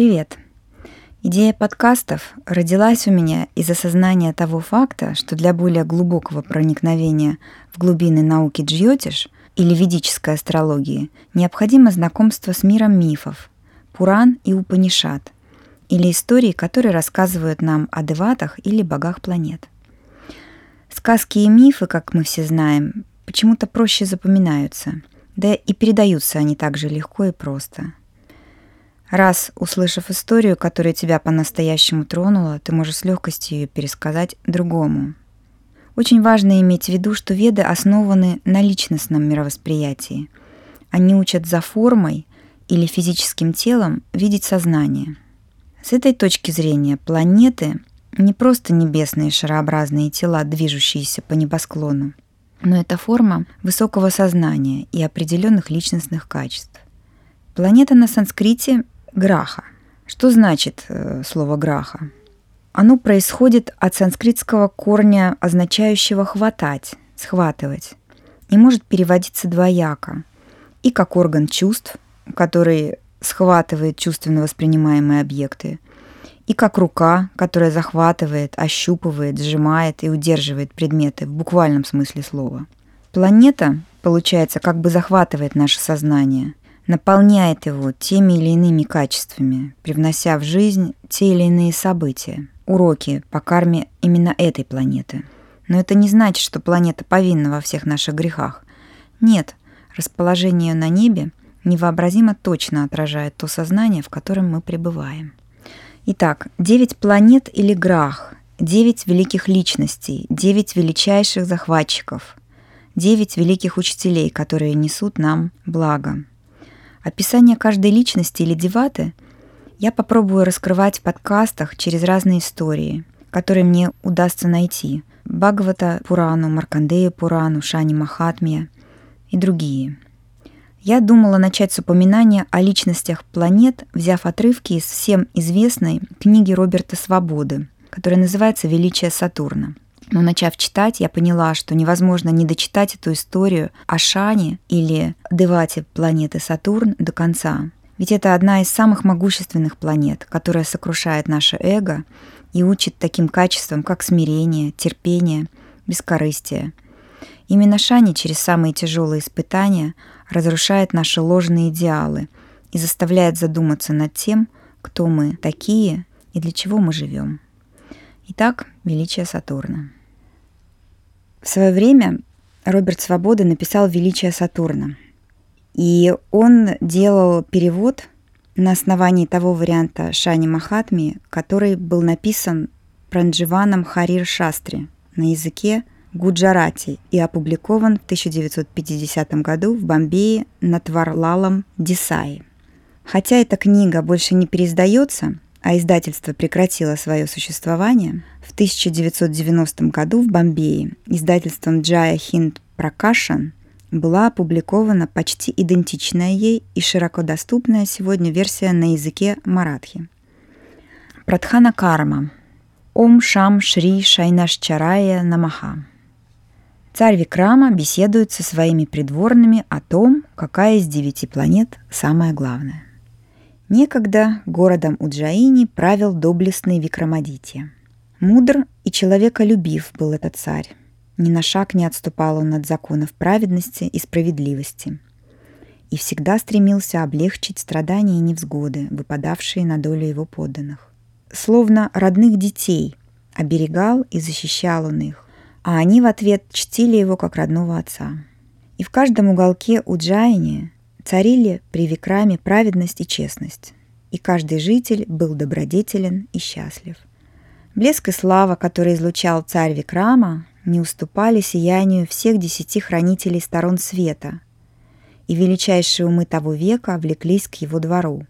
Привет! Идея подкастов родилась у меня из осознания того факта, что для более глубокого проникновения в глубины науки джьотиш или ведической астрологии необходимо знакомство с миром мифов, Пуран и Упанишат, или истории, которые рассказывают нам о деватах или богах планет. Сказки и мифы, как мы все знаем, почему-то проще запоминаются, да и передаются они также легко и просто – Раз, услышав историю, которая тебя по-настоящему тронула, ты можешь с легкостью ее пересказать другому. Очень важно иметь в виду, что веды основаны на личностном мировосприятии. Они учат за формой или физическим телом видеть сознание. С этой точки зрения планеты не просто небесные шарообразные тела, движущиеся по небосклону, но это форма высокого сознания и определенных личностных качеств. Планета на санскрите Граха. Что значит э, слово граха? Оно происходит от санскритского корня, означающего хватать, схватывать, и может переводиться двояко. И как орган чувств, который схватывает чувственно воспринимаемые объекты, и как рука, которая захватывает, ощупывает, сжимает и удерживает предметы в буквальном смысле слова. Планета, получается, как бы захватывает наше сознание – наполняет его теми или иными качествами, привнося в жизнь те или иные события, уроки по карме именно этой планеты. Но это не значит, что планета повинна во всех наших грехах. Нет, расположение на небе невообразимо точно отражает то сознание, в котором мы пребываем. Итак, девять планет или грах, девять великих личностей, девять величайших захватчиков, девять великих учителей, которые несут нам благо – Описание каждой личности или деваты я попробую раскрывать в подкастах через разные истории, которые мне удастся найти. Бхагавата Пурану, Маркандея Пурану, Шани Махатмия и другие. Я думала начать с упоминания о личностях планет, взяв отрывки из всем известной книги Роберта Свободы, которая называется «Величие Сатурна». Но начав читать, я поняла, что невозможно не дочитать эту историю о Шане или Девате планеты Сатурн до конца. Ведь это одна из самых могущественных планет, которая сокрушает наше эго и учит таким качествам, как смирение, терпение, бескорыстие. Именно Шани через самые тяжелые испытания разрушает наши ложные идеалы и заставляет задуматься над тем, кто мы такие и для чего мы живем. Итак, величие Сатурна. В свое время Роберт Свобода написал «Величие Сатурна». И он делал перевод на основании того варианта Шани Махатми, который был написан Прандживаном Харир Шастри на языке Гуджарати и опубликован в 1950 году в Бомбее Натварлалом Дисаи. Хотя эта книга больше не переиздается, а издательство прекратило свое существование, в 1990 году в Бомбее издательством Джая Хинд Пракашан была опубликована почти идентичная ей и широко доступная сегодня версия на языке маратхи. Прадхана Карма. Ом Шам Шри Шайнашчарая Намаха. Царь Викрама беседует со своими придворными о том, какая из девяти планет самая главная. Некогда городом Уджаини правил доблестный Викрамадитья. Мудр и человеколюбив был этот царь. Ни на шаг не отступал он от законов праведности и справедливости. И всегда стремился облегчить страдания и невзгоды, выпадавшие на долю его подданных. Словно родных детей оберегал и защищал он их, а они в ответ чтили его как родного отца. И в каждом уголке Уджайни Царили при Викраме праведность и честность, и каждый житель был добродетелен и счастлив. Блеск и слава, который излучал царь Викрама, не уступали сиянию всех десяти хранителей сторон света, и величайшие умы того века влеклись к его двору,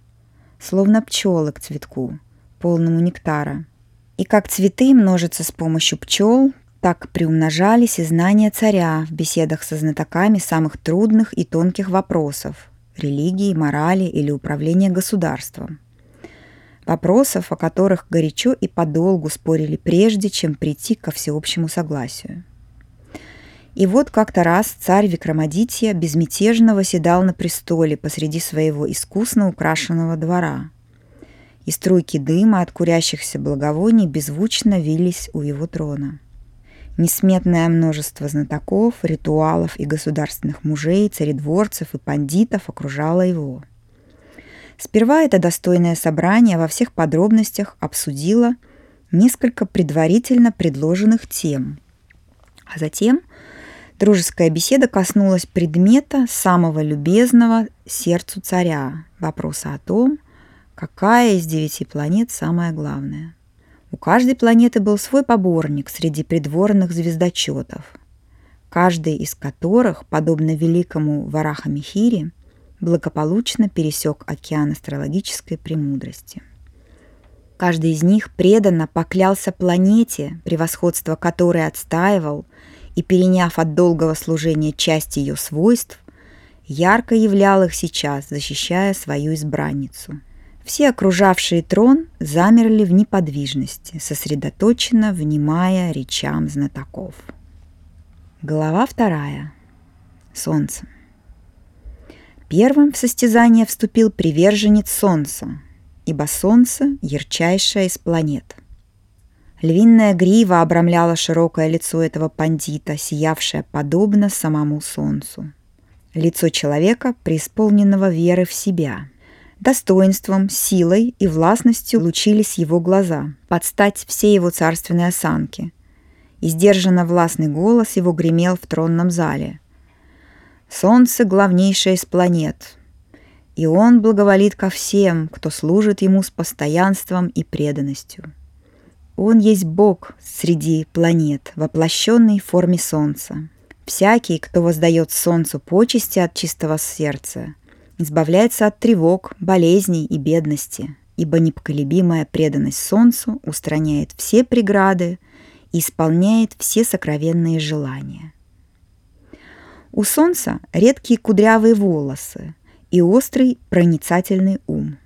словно пчелы к цветку, полному нектара. И как цветы множатся с помощью пчел, так приумножались и знания царя в беседах со знатоками самых трудных и тонких вопросов – религии, морали или управления государством. Вопросов, о которых горячо и подолгу спорили прежде, чем прийти ко всеобщему согласию. И вот как-то раз царь Викрамадитья безмятежно восседал на престоле посреди своего искусно украшенного двора. и струйки дыма от курящихся благовоний беззвучно вились у его трона. Несметное множество знатоков, ритуалов и государственных мужей, царедворцев и пандитов окружало его. Сперва это достойное собрание во всех подробностях обсудило несколько предварительно предложенных тем, а затем дружеская беседа коснулась предмета самого любезного сердцу царя, вопроса о том, какая из девяти планет самая главная. У каждой планеты был свой поборник среди придворных звездочетов, каждый из которых, подобно великому Вараха-Михире, благополучно пересек океан астрологической премудрости. Каждый из них преданно поклялся планете, превосходство которой отстаивал, и, переняв от долгого служения часть ее свойств, ярко являл их сейчас, защищая свою избранницу. Все окружавшие трон замерли в неподвижности, сосредоточенно внимая речам знатоков. Глава вторая. Солнце. Первым в состязание вступил приверженец Солнца, ибо Солнце – ярчайшая из планет. Львиная грива обрамляла широкое лицо этого пандита, сиявшее подобно самому Солнцу. Лицо человека, преисполненного веры в себя. Достоинством, силой и властностью лучились его глаза, под стать всей его царственной осанке. И сдержанно властный голос его гремел в тронном зале – Солнце главнейшее из планет, и он благоволит ко всем, кто служит ему с постоянством и преданностью. Он есть Бог среди планет, воплощенный в форме Солнца. Всякий, кто воздает Солнцу почести от чистого сердца, избавляется от тревог, болезней и бедности, ибо непоколебимая преданность Солнцу устраняет все преграды и исполняет все сокровенные желания – у солнца редкие кудрявые волосы и острый проницательный ум.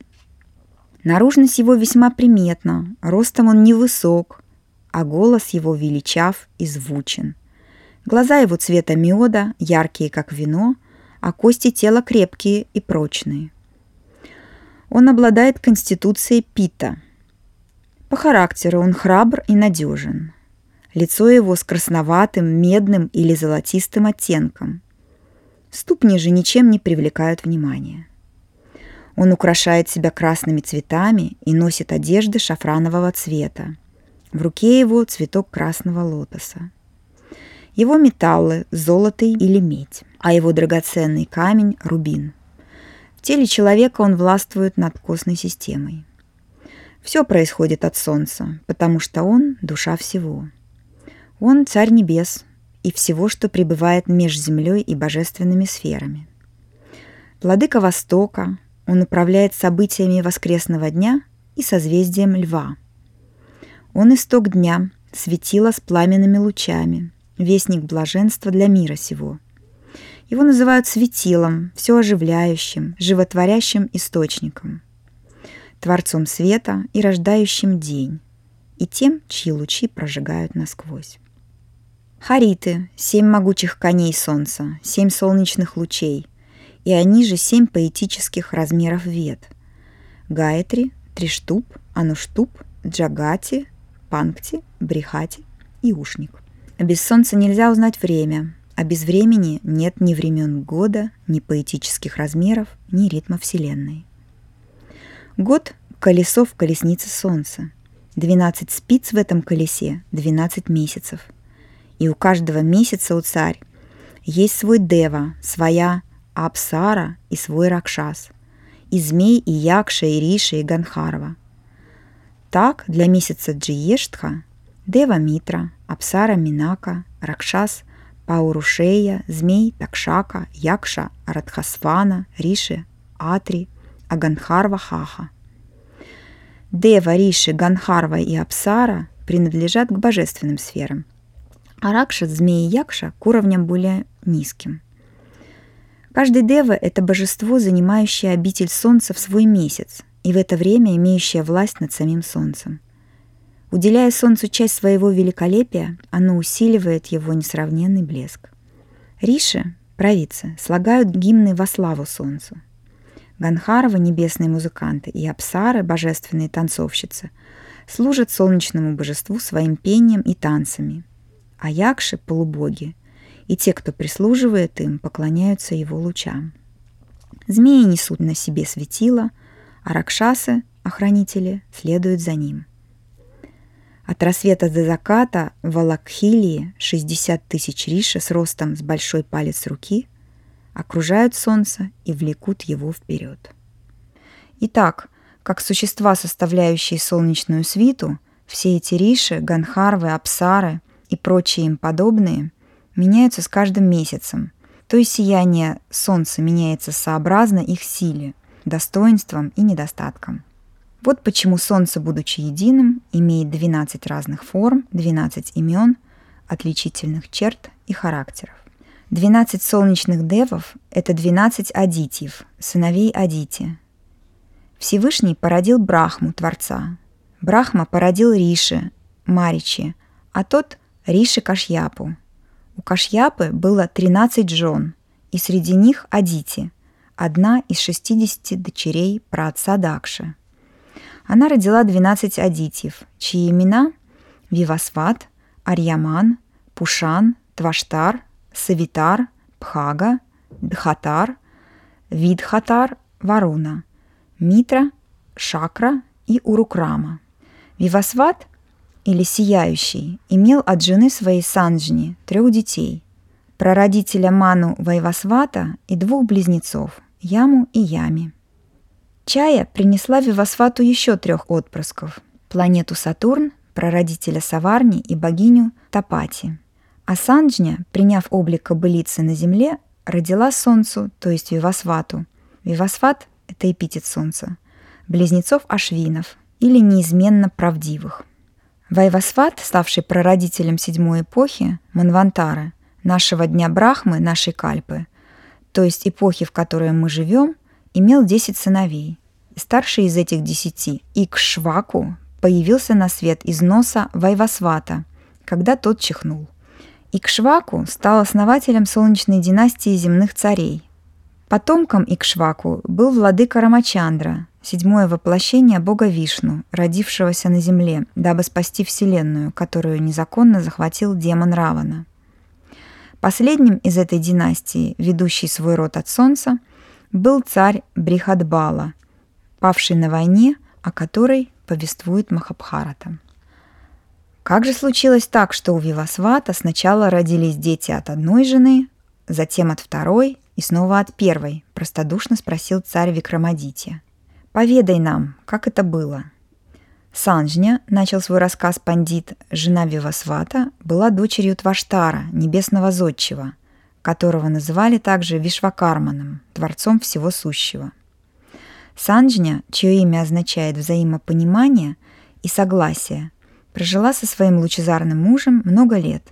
Наружность его весьма приметна, ростом он невысок, а голос его величав и звучен. Глаза его цвета меда, яркие, как вино, а кости тела крепкие и прочные. Он обладает конституцией пита. По характеру он храбр и надежен. Лицо его с красноватым, медным или золотистым оттенком. Ступни же ничем не привлекают внимания. Он украшает себя красными цветами и носит одежды шафранового цвета. В руке его цветок красного лотоса. Его металлы – золото или медь, а его драгоценный камень – рубин. В теле человека он властвует над костной системой. Все происходит от Солнца, потому что он – душа всего. Он царь небес и всего, что пребывает между землей и божественными сферами. Владыка Востока, он управляет событиями воскресного дня и созвездием Льва. Он исток дня, светило с пламенными лучами, вестник блаженства для мира сего. Его называют светилом, все оживляющим, животворящим источником, творцом света и рождающим день, и тем, чьи лучи прожигают насквозь. Хариты — семь могучих коней солнца, семь солнечных лучей, и они же семь поэтических размеров вет. Гаятри, Триштуб, Ануштуб, Джагати, Панкти, Брихати и Ушник. Без солнца нельзя узнать время, а без времени нет ни времен года, ни поэтических размеров, ни ритма Вселенной. Год — колесо в колеснице Солнца. 12 спиц в этом колесе, 12 месяцев — и у каждого месяца у царь есть свой дева, своя Апсара и свой Ракшас, и змей, и Якша, и Риша, и Ганхарва. Так, для месяца Джиештха Дева Митра, Апсара Минака, Ракшас, Паурушея, Змей, Такшака, Якша, Радхасвана, Риши, Атри, а Ганхарва Хаха. Дева, Риши, Ганхарва и Апсара принадлежат к божественным сферам – а Ракша, змеи Якша к уровням более низким. Каждый Дева – это божество, занимающее обитель Солнца в свой месяц и в это время имеющее власть над самим Солнцем. Уделяя Солнцу часть своего великолепия, оно усиливает его несравненный блеск. Риши, провидцы, слагают гимны во славу Солнцу. Ганхаровы – небесные музыканты, и Апсары – божественные танцовщицы, служат солнечному божеству своим пением и танцами. А Якши – полубоги, и те, кто прислуживает им, поклоняются его лучам. Змеи несут на себе светило, а ракшасы, охранители, следуют за ним. От рассвета до заката в Алакхилии 60 тысяч риши с ростом с большой палец руки окружают солнце и влекут его вперед. Итак, как существа, составляющие солнечную свиту, все эти риши, ганхарвы, апсары и прочие им подобные меняются с каждым месяцем, то есть сияние Солнца меняется сообразно их силе, достоинствам и недостаткам. Вот почему Солнце, будучи единым, имеет 12 разных форм, 12 имен, отличительных черт и характеров. 12 солнечных девов – это 12 адитьев, сыновей Адити. Всевышний породил Брахму, Творца. Брахма породил Риши, Маричи, а тот – Риши Кашьяпу. У Кашьяпы было 13 жен, и среди них Адити, одна из 60 дочерей праотца Дакши. Она родила 12 адитьев, чьи имена – Вивасват, Арьяман, Пушан, Тваштар – Савитар, Пхага, Дхатар, Видхатар, Варуна, Митра, Шакра и Урукрама. Вивасват или Сияющий имел от жены своей Санджни трех детей, прародителя Ману Вайвасвата и двух близнецов Яму и Ями. Чая принесла Вивасвату еще трех отпрысков – планету Сатурн, прародителя Саварни и богиню Тапати – а Санджня, приняв облик кобылицы на земле, родила Солнцу, то есть Вивасвату. Вивасват — это эпитет Солнца. Близнецов Ашвинов или неизменно правдивых. Вайвасват, ставший прародителем седьмой эпохи, Манвантары, нашего дня Брахмы, нашей Кальпы, то есть эпохи, в которой мы живем, имел десять сыновей. И старший из этих десяти, Икшваку, появился на свет из носа Вайвасвата, когда тот чихнул. Икшваку стал основателем солнечной династии земных царей. Потомком Икшваку был владыка Рамачандра, седьмое воплощение бога Вишну, родившегося на земле, дабы спасти Вселенную, которую незаконно захватил демон Равана. Последним из этой династии, ведущий свой род от солнца, был царь Брихадбала, павший на войне, о которой повествует Махабхарата. Как же случилось так, что у Вивасвата сначала родились дети от одной жены, затем от второй и снова от первой? Простодушно спросил царь Викрамадити. Поведай нам, как это было. Санжня, начал свой рассказ пандит, жена Вивасвата, была дочерью Тваштара, небесного зодчего, которого называли также Вишвакарманом, творцом всего сущего. Санджня, чье имя означает взаимопонимание и согласие, Прожила со своим лучезарным мужем много лет.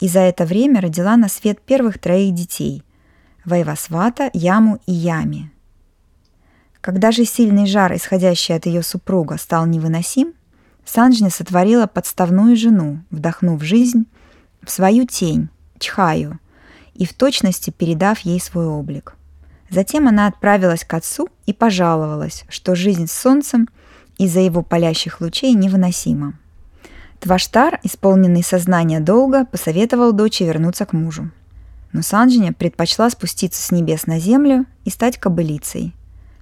И за это время родила на свет первых троих детей – Вайвасвата, Яму и Ями. Когда же сильный жар, исходящий от ее супруга, стал невыносим, Санджни сотворила подставную жену, вдохнув жизнь в свою тень, Чхаю, и в точности передав ей свой облик. Затем она отправилась к отцу и пожаловалась, что жизнь с солнцем из-за его палящих лучей невыносима. Тваштар, исполненный сознания долга, посоветовал дочери вернуться к мужу. Но Санджиня предпочла спуститься с небес на землю и стать кобылицей.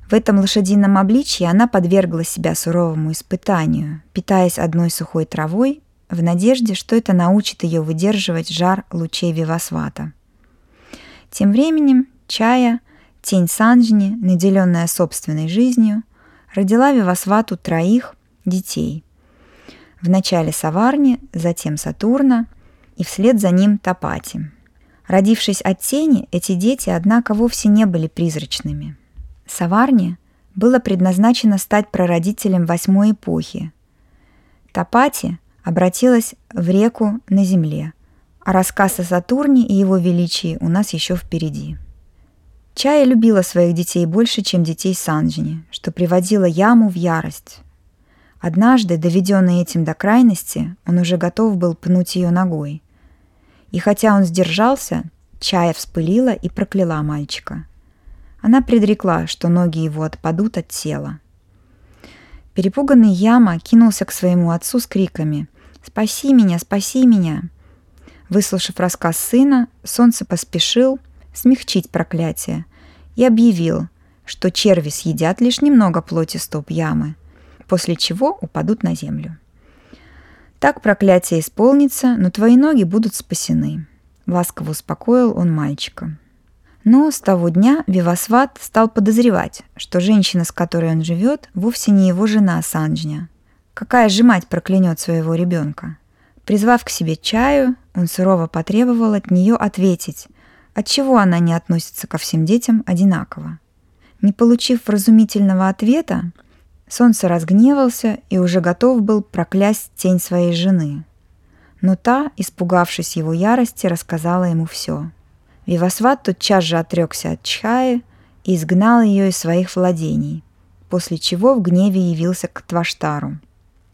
В этом лошадином обличье она подвергла себя суровому испытанию, питаясь одной сухой травой, в надежде, что это научит ее выдерживать жар лучей Вивасвата. Тем временем Чая, тень Санджни, наделенная собственной жизнью, родила Вивасвату троих детей – Вначале Саварни, затем Сатурна и вслед за ним Топати. Родившись от тени, эти дети, однако, вовсе не были призрачными. Саварни было предназначено стать прародителем восьмой эпохи. Топати обратилась в реку на земле, а рассказ о Сатурне и его величии у нас еще впереди. Чая любила своих детей больше, чем детей Санджини, что приводило Яму в ярость. Однажды, доведенный этим до крайности, он уже готов был пнуть ее ногой. И хотя он сдержался, Чая вспылила и прокляла мальчика. Она предрекла, что ноги его отпадут от тела. Перепуганный Яма кинулся к своему отцу с криками «Спаси меня, спаси меня!». Выслушав рассказ сына, солнце поспешил смягчить проклятие и объявил, что черви съедят лишь немного плоти стоп ямы, после чего упадут на землю. Так проклятие исполнится, но твои ноги будут спасены. Ласково успокоил он мальчика. Но с того дня Вивасват стал подозревать, что женщина, с которой он живет, вовсе не его жена Санджня. Какая же мать проклянет своего ребенка? Призвав к себе чаю, он сурово потребовал от нее ответить, отчего она не относится ко всем детям одинаково. Не получив вразумительного ответа, Солнце разгневался и уже готов был проклясть тень своей жены. Но та, испугавшись его ярости, рассказала ему все. Вивасват тотчас же отрекся от Чхаи и изгнал ее из своих владений, после чего в гневе явился к Тваштару.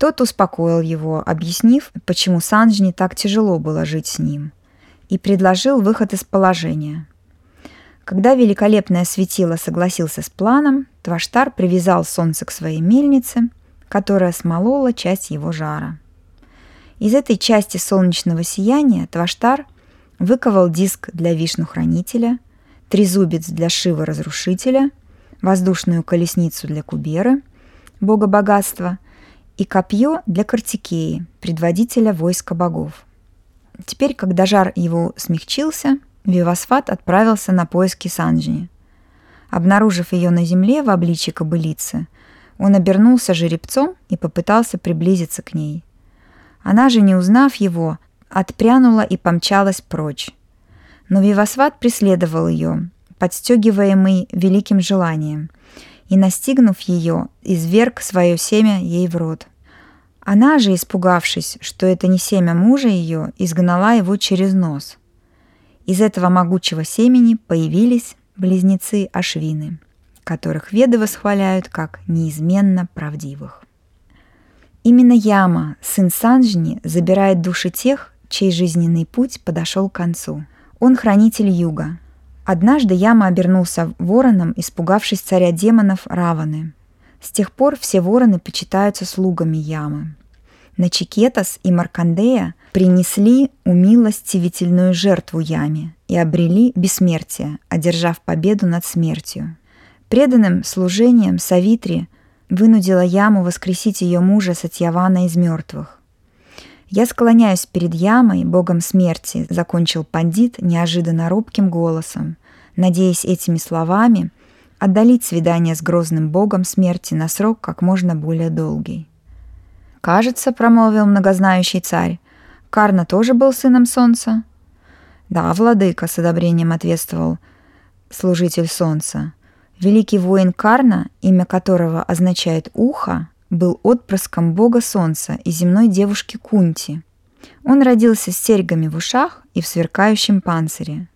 Тот успокоил его, объяснив, почему Санджни так тяжело было жить с ним, и предложил выход из положения. Когда великолепное светило согласился с планом, Тваштар привязал солнце к своей мельнице, которая смолола часть его жара. Из этой части солнечного сияния Тваштар выковал диск для вишну-хранителя, трезубец для Шива-разрушителя, воздушную колесницу для Куберы, бога богатства, и копье для Картикеи, предводителя войска богов. Теперь, когда жар его смягчился, Вивасфат отправился на поиски Санджини – Обнаружив ее на земле в обличье кобылицы, он обернулся жеребцом и попытался приблизиться к ней. Она же, не узнав его, отпрянула и помчалась прочь. Но Вивасват преследовал ее, подстегиваемый великим желанием, и, настигнув ее, изверг свое семя ей в рот. Она же, испугавшись, что это не семя мужа ее, изгнала его через нос. Из этого могучего семени появились близнецы Ашвины, которых веды восхваляют как неизменно правдивых. Именно Яма, сын Санджни, забирает души тех, чей жизненный путь подошел к концу. Он хранитель юга. Однажды Яма обернулся вороном, испугавшись царя демонов Раваны. С тех пор все вороны почитаются слугами Ямы. Начикетас и Маркандея принесли умилостивительную жертву Яме и обрели бессмертие, одержав победу над смертью. Преданным служением Савитри вынудила Яму воскресить ее мужа Сатьявана из мертвых. «Я склоняюсь перед Ямой, богом смерти», — закончил пандит неожиданно робким голосом, надеясь этими словами отдалить свидание с грозным богом смерти на срок как можно более долгий. «Кажется», — промолвил многознающий царь, — «Карна тоже был сыном солнца?» «Да, владыка», — с одобрением ответствовал служитель солнца. Великий воин Карна, имя которого означает «ухо», был отпрыском бога солнца и земной девушки Кунти. Он родился с серьгами в ушах и в сверкающем панцире.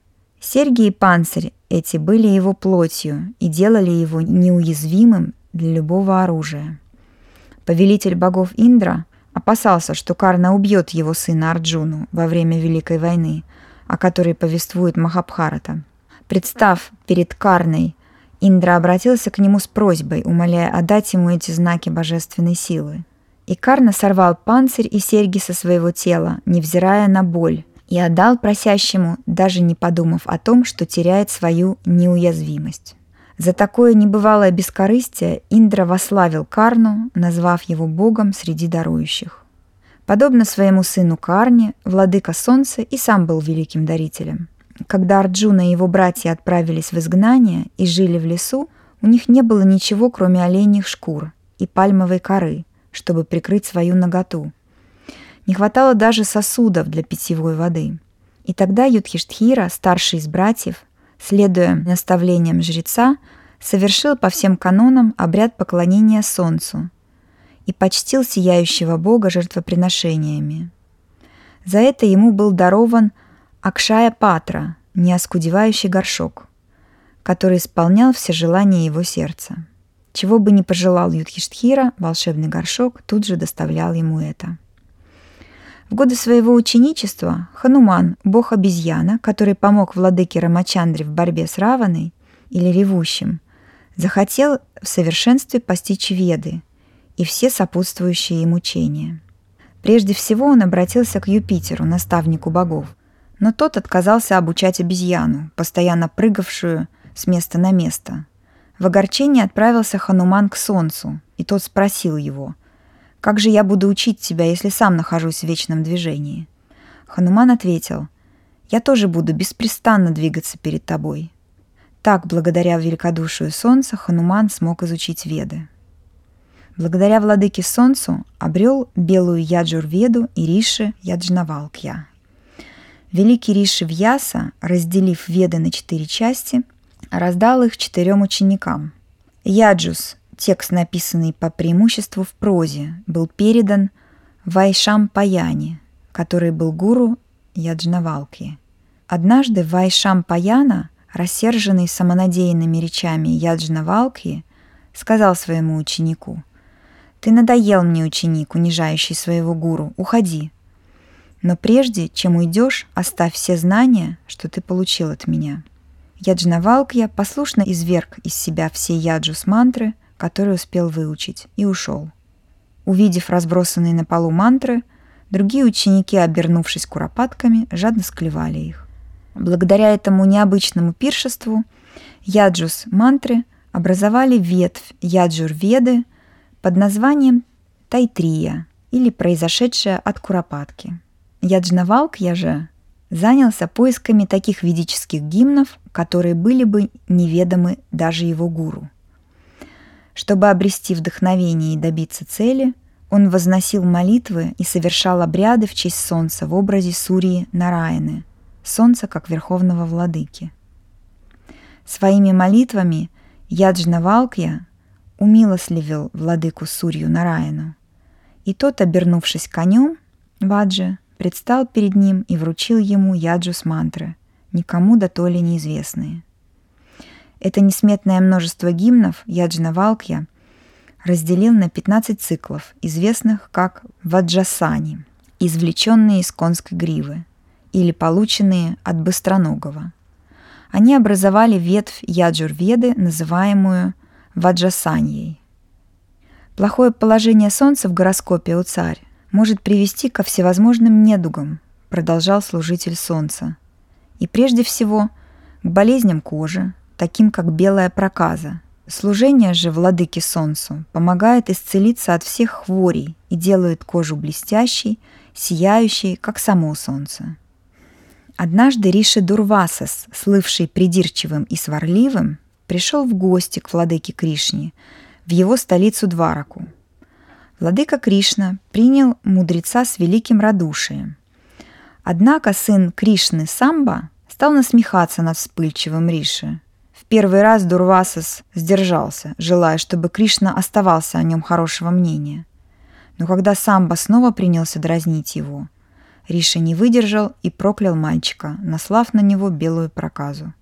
Серьги и панцирь эти были его плотью и делали его неуязвимым для любого оружия. Повелитель богов Индра опасался, что Карна убьет его сына Арджуну во время Великой войны, о которой повествует Махабхарата. Представ перед Карной, Индра обратился к нему с просьбой, умоляя отдать ему эти знаки божественной силы. И Карна сорвал панцирь и серьги со своего тела, невзирая на боль, и отдал просящему, даже не подумав о том, что теряет свою неуязвимость. За такое небывалое бескорыстие Индра вославил Карну, назвав его богом среди дарующих. Подобно своему сыну Карне, владыка солнца и сам был великим дарителем. Когда Арджуна и его братья отправились в изгнание и жили в лесу, у них не было ничего, кроме оленьих шкур и пальмовой коры, чтобы прикрыть свою наготу. Не хватало даже сосудов для питьевой воды. И тогда Юдхиштхира, старший из братьев, следуя наставлениям жреца, совершил по всем канонам обряд поклонения солнцу и почтил сияющего бога жертвоприношениями. За это ему был дарован Акшая Патра, неоскудевающий горшок, который исполнял все желания его сердца. Чего бы ни пожелал Юдхиштхира, волшебный горшок тут же доставлял ему это – в годы своего ученичества Хануман, бог обезьяна, который помог владыке Рамачандре в борьбе с Раваной, или ревущим, захотел в совершенстве постичь веды и все сопутствующие им учения. Прежде всего он обратился к Юпитеру, наставнику богов, но тот отказался обучать обезьяну, постоянно прыгавшую с места на место. В огорчении отправился Хануман к Солнцу, и тот спросил его, «Как же я буду учить тебя, если сам нахожусь в вечном движении?» Хануман ответил, «Я тоже буду беспрестанно двигаться перед тобой». Так, благодаря великодушию Солнца, Хануман смог изучить Веды. Благодаря владыке Солнцу обрел белую Яджур-Веду и Риши Яджнавалкья. Великий Риши Вьяса, разделив Веды на четыре части, раздал их четырем ученикам. Яджус, текст, написанный по преимуществу в прозе, был передан Вайшам Паяне, который был гуру Яджнавалки. Однажды Вайшам Паяна, рассерженный самонадеянными речами Яджнавалки, сказал своему ученику, «Ты надоел мне, ученик, унижающий своего гуру, уходи. Но прежде, чем уйдешь, оставь все знания, что ты получил от меня». Яджнавалкья послушно изверг из себя все яджус мантры, которые успел выучить, и ушел. Увидев разбросанные на полу мантры, другие ученики, обернувшись куропатками, жадно склевали их. Благодаря этому необычному пиршеству яджус мантры образовали ветвь яджур-веды под названием Тайтрия или произошедшая от куропатки. Яджнавалкья же занялся поисками таких ведических гимнов, которые были бы неведомы даже его гуру. Чтобы обрести вдохновение и добиться цели, он возносил молитвы и совершал обряды в честь солнца в образе Сурии Нараяны, солнца как верховного владыки. Своими молитвами Яджна Валкья умилостливил владыку Сурью Нараяну, и тот, обернувшись конем, Ваджи, предстал перед ним и вручил ему яджус мантры, никому да то ли неизвестные. Это несметное множество гимнов Яджна Валкья разделил на 15 циклов, известных как ваджасани, извлеченные из конской гривы, или полученные от быстроногого. Они образовали ветвь Яджур-Веды, называемую Ваджасаньей. Плохое положение Солнца в гороскопе у царь может привести ко всевозможным недугам, продолжал служитель Солнца. И прежде всего к болезням кожи, таким как белая проказа. Служение же владыке Солнцу помогает исцелиться от всех хворей и делает кожу блестящей, сияющей, как само Солнце. Однажды Риши Дурвасас, слывший придирчивым и сварливым, пришел в гости к владыке Кришне в его столицу Двараку – Владыка Кришна принял мудреца с великим радушием. Однако сын Кришны Самба стал насмехаться над вспыльчивым Риши. В первый раз Дурвасас сдержался, желая, чтобы Кришна оставался о нем хорошего мнения. Но когда Самба снова принялся дразнить его, Риша не выдержал и проклял мальчика, наслав на него белую проказу.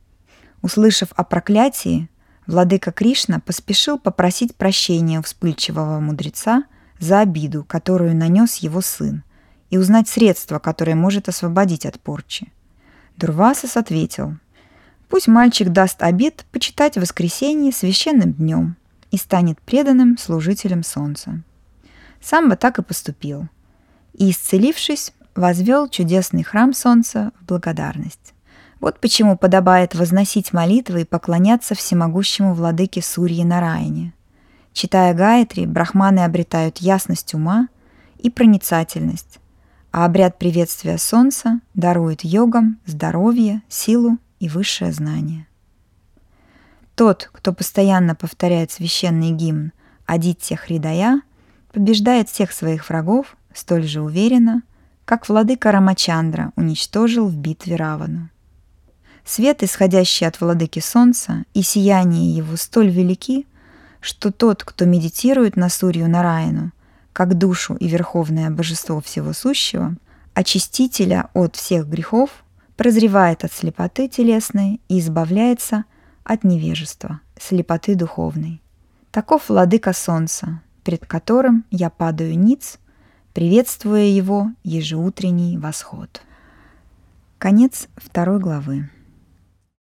Услышав о проклятии, владыка Кришна поспешил попросить прощения у вспыльчивого мудреца за обиду, которую нанес его сын, и узнать средство, которое может освободить от порчи. Дурвасос ответил, «Пусть мальчик даст обед почитать воскресенье священным днем и станет преданным служителем солнца». Самбо так и поступил, и, исцелившись, возвел чудесный храм солнца в благодарность. Вот почему подобает возносить молитвы и поклоняться всемогущему владыке Сурьи Нараяне – Читая Гайатри, брахманы обретают ясность ума и проницательность, а обряд приветствия солнца дарует йогам здоровье, силу и высшее знание. Тот, кто постоянно повторяет священный гимн «Адитья Хридая», побеждает всех своих врагов столь же уверенно, как владыка Рамачандра уничтожил в битве Равану. Свет, исходящий от владыки солнца, и сияние его столь велики, что тот, кто медитирует на Сурью Нараину, как душу и верховное божество всего сущего, очистителя от всех грехов, прозревает от слепоты телесной и избавляется от невежества, слепоты духовной. Таков владыка солнца, пред которым я падаю ниц, приветствуя его ежеутренний восход. Конец второй главы.